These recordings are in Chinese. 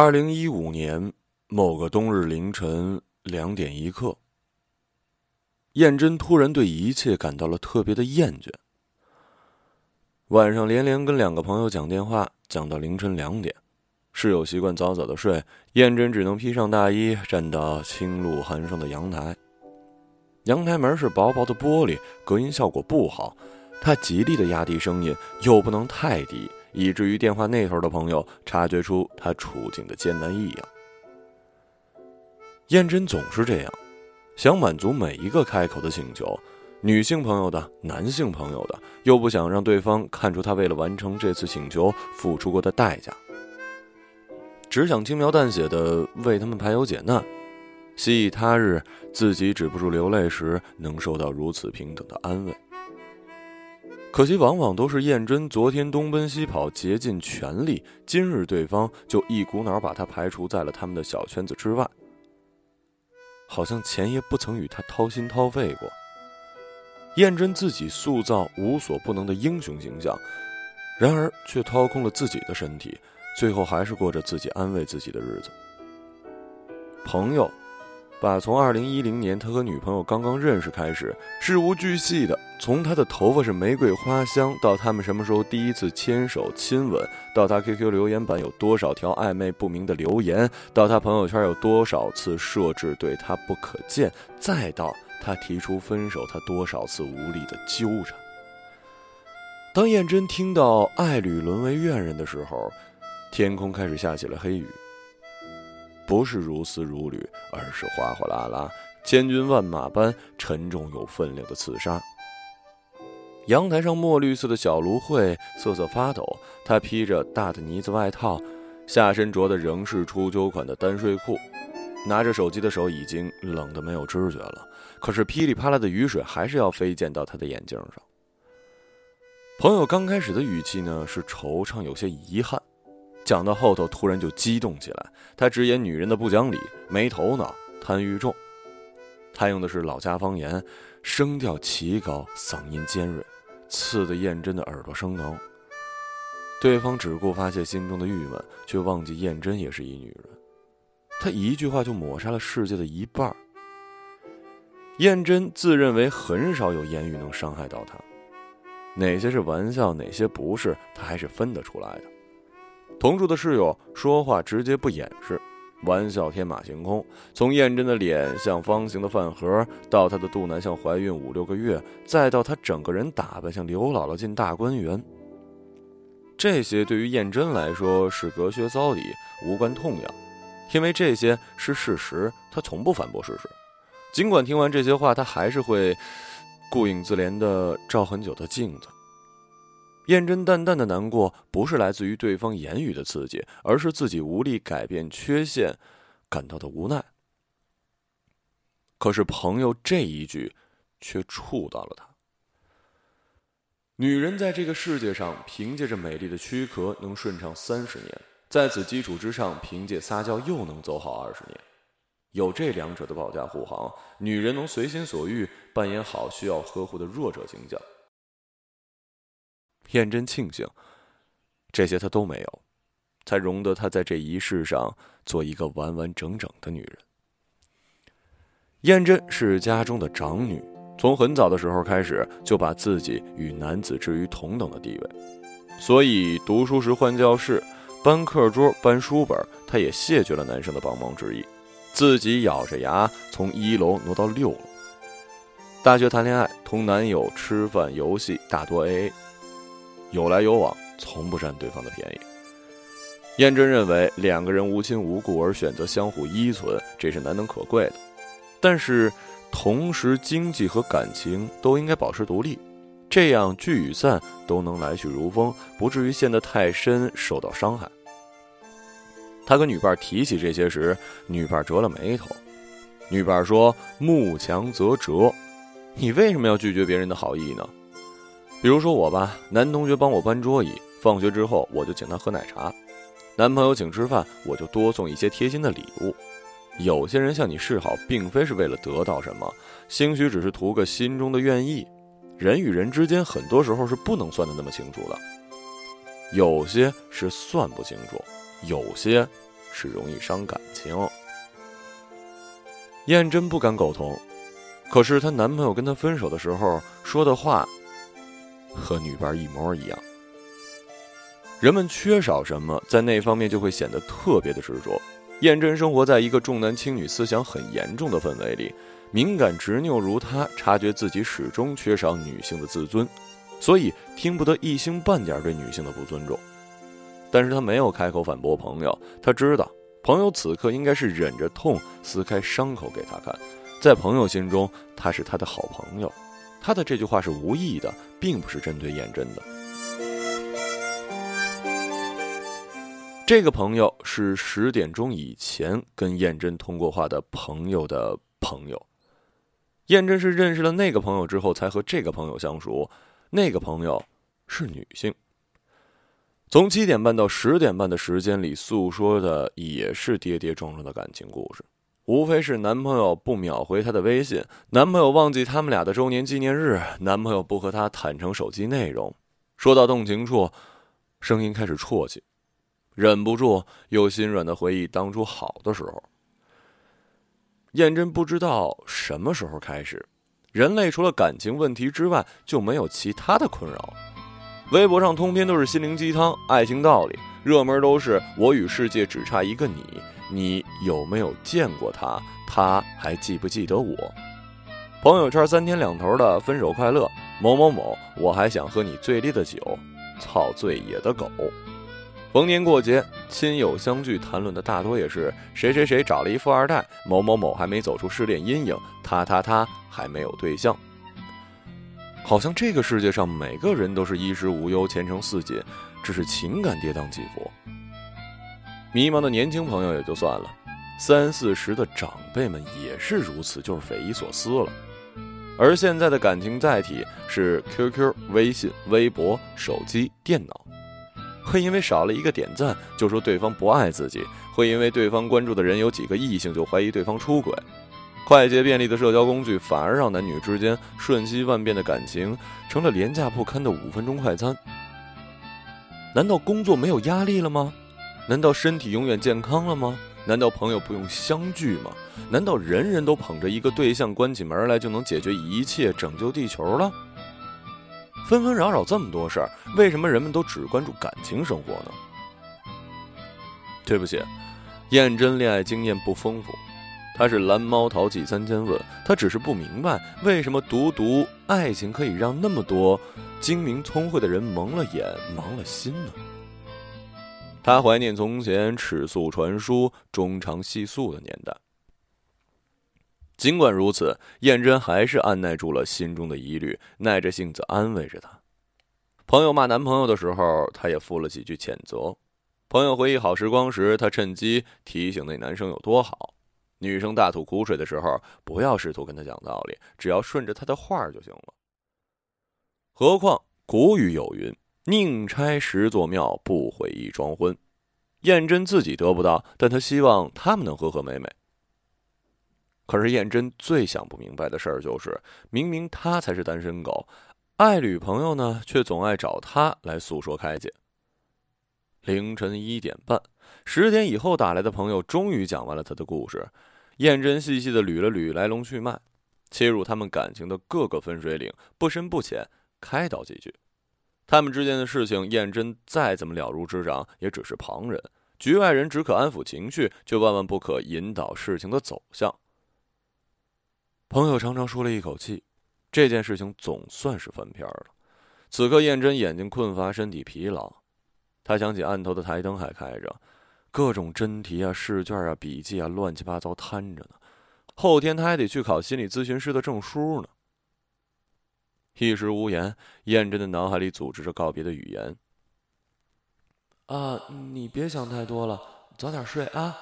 二零一五年某个冬日凌晨两点一刻，燕真突然对一切感到了特别的厌倦。晚上连连跟两个朋友讲电话，讲到凌晨两点，室友习惯早早的睡，燕真只能披上大衣，站到清露寒霜的阳台。阳台门是薄薄的玻璃，隔音效果不好，她极力的压低声音，又不能太低。以至于电话那头的朋友察觉出他处境的艰难异样。燕真总是这样，想满足每一个开口的请求，女性朋友的、男性朋友的，又不想让对方看出他为了完成这次请求付出过的代价，只想轻描淡写的为他们排忧解难，希冀他日自己止不住流泪时能受到如此平等的安慰。可惜，往往都是燕真昨天东奔西跑，竭尽全力，今日对方就一股脑把他排除在了他们的小圈子之外，好像钱爷不曾与他掏心掏肺过。燕真自己塑造无所不能的英雄形象，然而却掏空了自己的身体，最后还是过着自己安慰自己的日子。朋友。把从二零一零年他和女朋友刚刚认识开始，事无巨细的，从他的头发是玫瑰花香，到他们什么时候第一次牵手亲吻，到他 QQ 留言板有多少条暧昧不明的留言，到他朋友圈有多少次设置对他不可见，再到他提出分手，他多少次无力的纠缠。当燕真听到爱侣沦为怨人的时候，天空开始下起了黑雨。不是如丝如缕，而是哗哗啦啦、千军万马般沉重有分量的刺杀。阳台上墨绿色的小芦荟瑟瑟发抖，他披着大的呢子外套，下身着的仍是初秋款的单睡裤，拿着手机的手已经冷得没有知觉了。可是噼里啪啦的雨水还是要飞溅到他的眼镜上。朋友刚开始的语气呢是惆怅，有些遗憾。讲到后头，突然就激动起来。他直言女人的不讲理、没头脑、贪欲重。他用的是老家方言，声调奇高，嗓音尖锐，刺得燕真的耳朵生疼。对方只顾发泄心中的郁闷，却忘记燕真也是一女人。他一句话就抹杀了世界的一半。燕真自认为很少有言语能伤害到他，哪些是玩笑，哪些不是，他还是分得出来的。同住的室友说话直接不掩饰，玩笑天马行空。从燕真的脸像方形的饭盒，到她的肚腩像怀孕五六个月，再到她整个人打扮像刘姥姥进大观园，这些对于燕真来说是隔靴搔痒，无关痛痒，因为这些是事实。她从不反驳事实，尽管听完这些话，她还是会顾影自怜地照很久的镜子。燕真淡淡的难过，不是来自于对方言语的刺激，而是自己无力改变缺陷，感到的无奈。可是朋友这一句，却触到了他。女人在这个世界上，凭借着美丽的躯壳能顺畅三十年，在此基础之上，凭借撒娇又能走好二十年。有这两者的保驾护航，女人能随心所欲扮演好需要呵护的弱者形象。燕真庆幸，这些她都没有，才容得她在这一世上做一个完完整整的女人。燕真是家中的长女，从很早的时候开始就把自己与男子置于同等的地位，所以读书时换教室、搬课桌、搬书本，她也谢绝了男生的帮忙之意，自己咬着牙从一楼挪到六楼。大学谈恋爱，同男友吃饭、游戏，大多 AA。有来有往，从不占对方的便宜。燕真认为，两个人无亲无故而选择相互依存，这是难能可贵的。但是，同时经济和感情都应该保持独立，这样聚与散都能来去如风，不至于陷得太深，受到伤害。他跟女伴提起这些时，女伴折了眉头。女伴说：“木强则折，你为什么要拒绝别人的好意呢？”比如说我吧，男同学帮我搬桌椅，放学之后我就请他喝奶茶；男朋友请吃饭，我就多送一些贴心的礼物。有些人向你示好，并非是为了得到什么，兴许只是图个心中的愿意。人与人之间，很多时候是不能算得那么清楚的，有些是算不清楚，有些是容易伤感情。燕真不敢苟同，可是她男朋友跟她分手的时候说的话，和女伴一模一样。人们缺少什么，在那方面就会显得特别的执着。燕真生活在一个重男轻女思想很严重的氛围里，敏感执拗如她，察觉自己始终缺少女性的自尊，所以听不得一星半点对女性的不尊重。但是她没有开口反驳朋友，她知道朋友此刻应该是忍着痛撕开伤口给她看，在朋友心中，她是他的好朋友。他的这句话是无意的，并不是针对燕真的。这个朋友是十点钟以前跟燕真通过话的朋友的朋友。燕真是认识了那个朋友之后，才和这个朋友相熟。那个朋友是女性。从七点半到十点半的时间里，诉说的也是跌跌撞撞的感情故事，无非是男朋友不秒回她的微信，男朋友忘记他们俩的周年纪念日，男朋友不和她坦诚手机内容。说到动情处，声音开始啜泣。忍不住又心软的回忆当初好的时候。燕真不知道什么时候开始，人类除了感情问题之外就没有其他的困扰。微博上通篇都是心灵鸡汤、爱情道理，热门都是“我与世界只差一个你”，你有没有见过他？他还记不记得我？朋友圈三天两头的分手快乐，某某某，我还想喝你最烈的酒，操最野的狗。逢年过节，亲友相聚，谈论的大多也是谁谁谁找了一富二代，某某某还没走出失恋阴影，他他他还没有对象。好像这个世界上每个人都是衣食无忧、前程似锦，只是情感跌宕起伏。迷茫的年轻朋友也就算了，三四十的长辈们也是如此，就是匪夷所思了。而现在的感情载体是 QQ、微信、微博、手机、电脑。会因为少了一个点赞就说对方不爱自己，会因为对方关注的人有几个异性就怀疑对方出轨。快捷便利的社交工具反而让男女之间瞬息万变的感情成了廉价不堪的五分钟快餐。难道工作没有压力了吗？难道身体永远健康了吗？难道朋友不用相聚吗？难道人人都捧着一个对象关起门来就能解决一切、拯救地球了？纷纷扰扰这么多事儿，为什么人们都只关注感情生活呢？对不起，燕真恋爱经验不丰富，她是蓝猫淘气三千问，她只是不明白为什么独独爱情可以让那么多精明聪慧的人蒙了眼、盲了心呢？他怀念从前尺素传书、中长细诉的年代。尽管如此，燕真还是按耐住了心中的疑虑，耐着性子安慰着他。朋友骂男朋友的时候，他也附了几句谴责。朋友回忆好时光时，他趁机提醒那男生有多好。女生大吐苦水的时候，不要试图跟他讲道理，只要顺着他的话就行了。何况古语有云：“宁拆十座庙，不毁一桩婚。”燕真自己得不到，但他希望他们能和和美美。可是燕真最想不明白的事儿就是，明明他才是单身狗，爱女朋友呢，却总爱找他来诉说开解。凌晨一点半，十点以后打来的朋友终于讲完了他的故事，燕真细细的捋了捋来龙去脉，切入他们感情的各个分水岭，不深不浅，开导几句。他们之间的事情，燕真再怎么了如指掌，也只是旁人，局外人只可安抚情绪，却万万不可引导事情的走向。朋友长长舒了一口气，这件事情总算是翻篇了。此刻，燕真眼睛困乏，身体疲劳。他想起案头的台灯还开着，各种真题啊、试卷啊、笔记啊，乱七八糟摊着呢。后天他还得去考心理咨询师的证书呢。一时无言，燕真的脑海里组织着告别的语言：“啊，你别想太多了，早点睡啊。”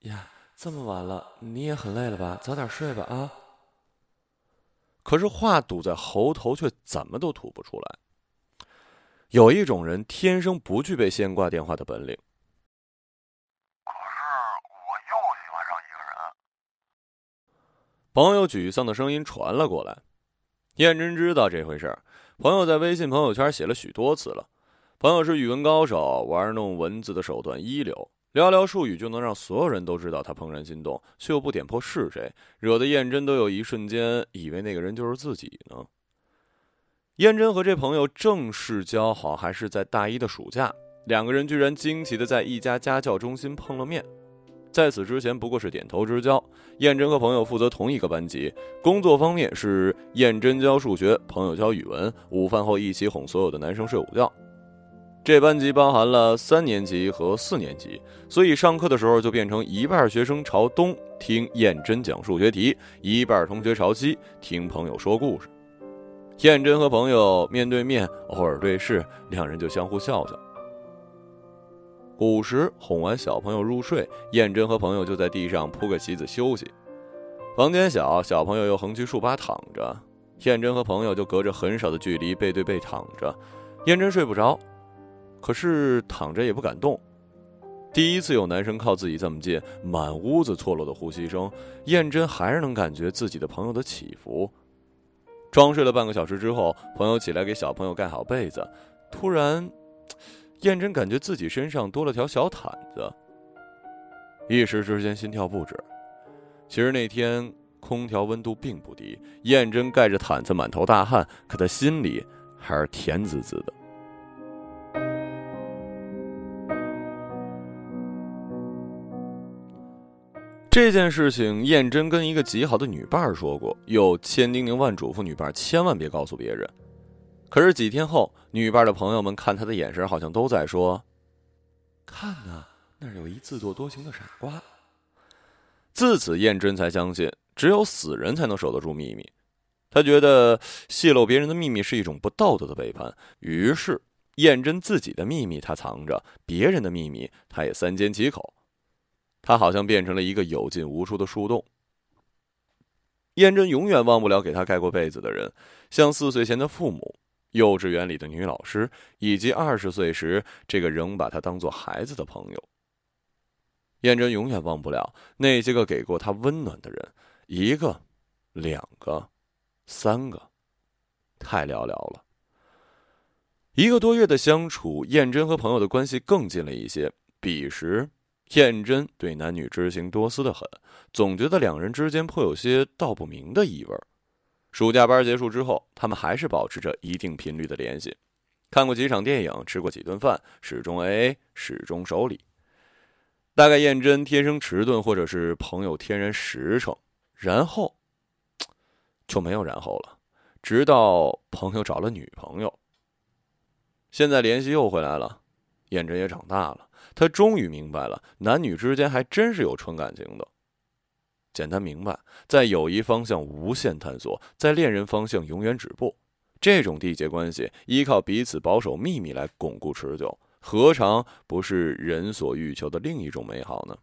呀。这么晚了，你也很累了吧？早点睡吧啊！可是话堵在喉头，却怎么都吐不出来。有一种人天生不具备先挂电话的本领。可是我又喜欢上一个人。朋友沮丧的声音传了过来。燕真知道这回事儿，朋友在微信朋友圈写了许多次了。朋友是语文高手，玩弄文字的手段一流。寥寥数语就能让所有人都知道他怦然心动，却又不点破是谁，惹得燕真都有一瞬间以为那个人就是自己呢。燕真和这朋友正式交好，还是在大一的暑假，两个人居然惊奇的在一家家教中心碰了面。在此之前不过是点头之交。燕真和朋友负责同一个班级，工作方面是燕真教数学，朋友教语文，午饭后一起哄所有的男生睡午觉。这班级包含了三年级和四年级，所以上课的时候就变成一半学生朝东听燕真讲数学题，一半同学朝西听朋友说故事。燕真和朋友面对面，偶尔对视，两人就相互笑笑。午时哄完小朋友入睡，燕真和朋友就在地上铺个席子休息。房间小，小朋友又横七竖八躺着，燕真和朋友就隔着很少的距离背对背躺着。燕真睡不着。可是躺着也不敢动。第一次有男生靠自己这么近，满屋子错落的呼吸声，燕真还是能感觉自己的朋友的起伏。装睡了半个小时之后，朋友起来给小朋友盖好被子，突然，燕真感觉自己身上多了条小毯子，一时之间心跳不止。其实那天空调温度并不低，燕真盖着毯子满头大汗，可她心里还是甜滋滋的。这件事情，燕真跟一个极好的女伴说过，又千叮咛万嘱咐女伴千万别告诉别人。可是几天后，女伴的朋友们看她的眼神，好像都在说：“看呐，那儿有一自作多情的傻瓜。”自此，燕真才相信，只有死人才能守得住秘密。她觉得泄露别人的秘密是一种不道德的背叛，于是燕真自己的秘密她藏着，别人的秘密她也三缄其口。他好像变成了一个有进无出的树洞。燕真永远忘不了给他盖过被子的人，像四岁前的父母、幼稚园里的女老师，以及二十岁时这个仍把她当做孩子的朋友。燕真永远忘不了那些个给过她温暖的人，一个、两个、三个，太寥寥了。一个多月的相处，燕真和朋友的关系更近了一些。彼时。燕真对男女之情多思的很，总觉得两人之间颇有些道不明的意味儿。暑假班结束之后，他们还是保持着一定频率的联系，看过几场电影，吃过几顿饭，始终 AA，始终守礼。大概燕真天生迟钝，或者是朋友天然实诚，然后就没有然后了。直到朋友找了女朋友，现在联系又回来了，燕真也长大了。他终于明白了，男女之间还真是有纯感情的。简单明白，在友谊方向无限探索，在恋人方向永远止步。这种缔结关系，依靠彼此保守秘密来巩固持久，何尝不是人所欲求的另一种美好呢？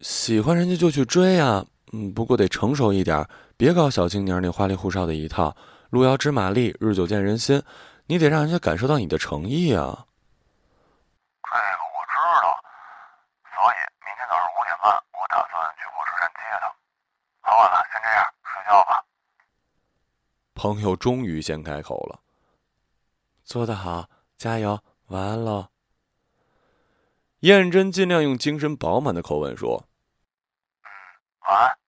喜欢人家就去追啊，嗯，不过得成熟一点，别搞小青年那花里胡哨的一套。路遥知马力，日久见人心，你得让人家感受到你的诚意啊个我知道，所以明天早上五点半，我打算去火车站接他。好晚了，先这样，睡觉吧。朋友终于先开口了：“做得好，加油，晚安喽。”燕真尽量用精神饱满的口吻说：“嗯，晚安。”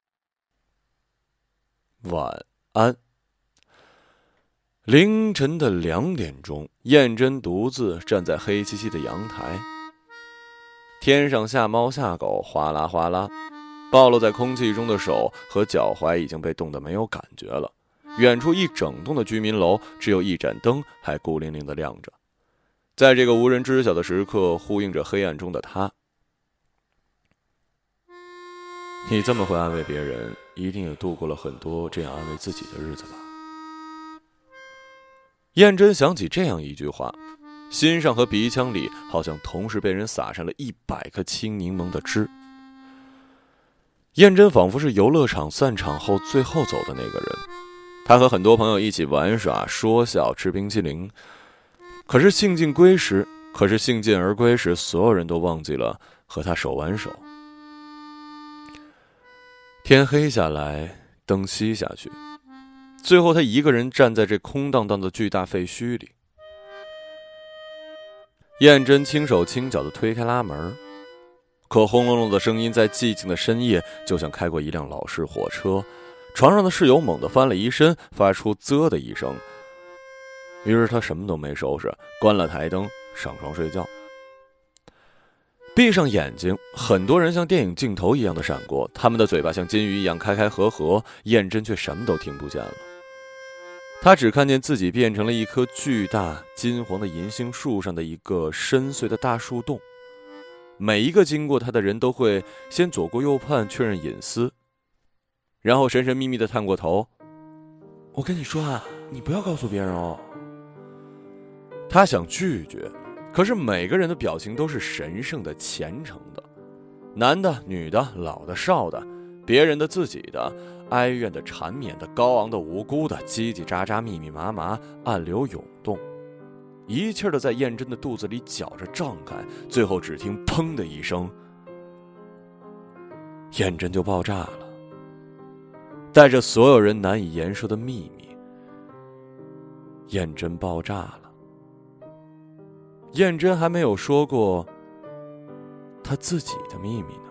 晚安。凌晨的两点钟，燕真独自站在黑漆漆的阳台。天上下猫下狗，哗啦哗啦，暴露在空气中的手和脚踝已经被冻得没有感觉了。远处一整栋的居民楼，只有一盏灯还孤零零的亮着。在这个无人知晓的时刻，呼应着黑暗中的他。你这么会安慰别人，一定也度过了很多这样安慰自己的日子吧？燕真想起这样一句话，心上和鼻腔里好像同时被人撒上了一百颗青柠檬的汁。燕真仿佛是游乐场散场后最后走的那个人，他和很多朋友一起玩耍、说笑、吃冰淇淋。可是兴尽归时，可是兴尽而归时，所有人都忘记了和他手挽手。天黑下来，灯熄下去。最后，他一个人站在这空荡荡的巨大废墟里。燕真轻手轻脚的推开拉门，可轰隆隆的声音在寂静的深夜，就像开过一辆老式火车。床上的室友猛地翻了一身，发出“啧”的一声。于是他什么都没收拾，关了台灯，上床睡觉。闭上眼睛，很多人像电影镜头一样的闪过，他们的嘴巴像金鱼一样开开合合。燕真却什么都听不见了，他只看见自己变成了一棵巨大金黄的银杏树上的一个深邃的大树洞。每一个经过他的人都会先左顾右盼确认隐私，然后神神秘秘的探过头。我跟你说啊，你不要告诉别人哦。他想拒绝。可是每个人的表情都是神圣的、虔诚的，男的、女的、老的、少的，别人的、自己的，哀怨的、缠绵的、高昂的、无辜的，叽叽喳喳、密密麻麻，暗流涌动，一气儿的在燕真的肚子里搅着胀开，最后只听“砰”的一声，燕真就爆炸了，带着所有人难以言说的秘密，燕真爆炸了。燕真还没有说过他自己的秘密。